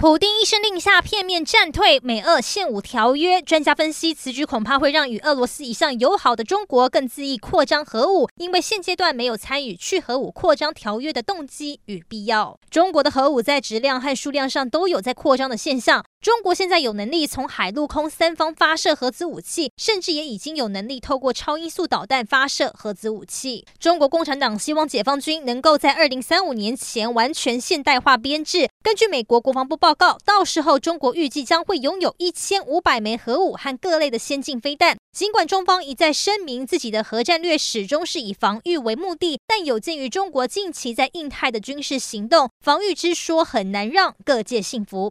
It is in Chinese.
普丁一声令下，片面战退美俄现武条约。专家分析，此举恐怕会让与俄罗斯一向友好的中国更恣意扩张核武，因为现阶段没有参与去核武扩张条约的动机与必要。中国的核武在质量和数量上都有在扩张的现象。中国现在有能力从海陆空三方发射核子武器，甚至也已经有能力透过超音速导弹发射核子武器。中国共产党希望解放军能够在二零三五年前完全现代化编制。根据美国国防部报告，到时候中国预计将会拥有一千五百枚核武和各类的先进飞弹。尽管中方一再声明自己的核战略始终是以防御为目的，但有鉴于中国近期在印太的军事行动，防御之说很难让各界信服。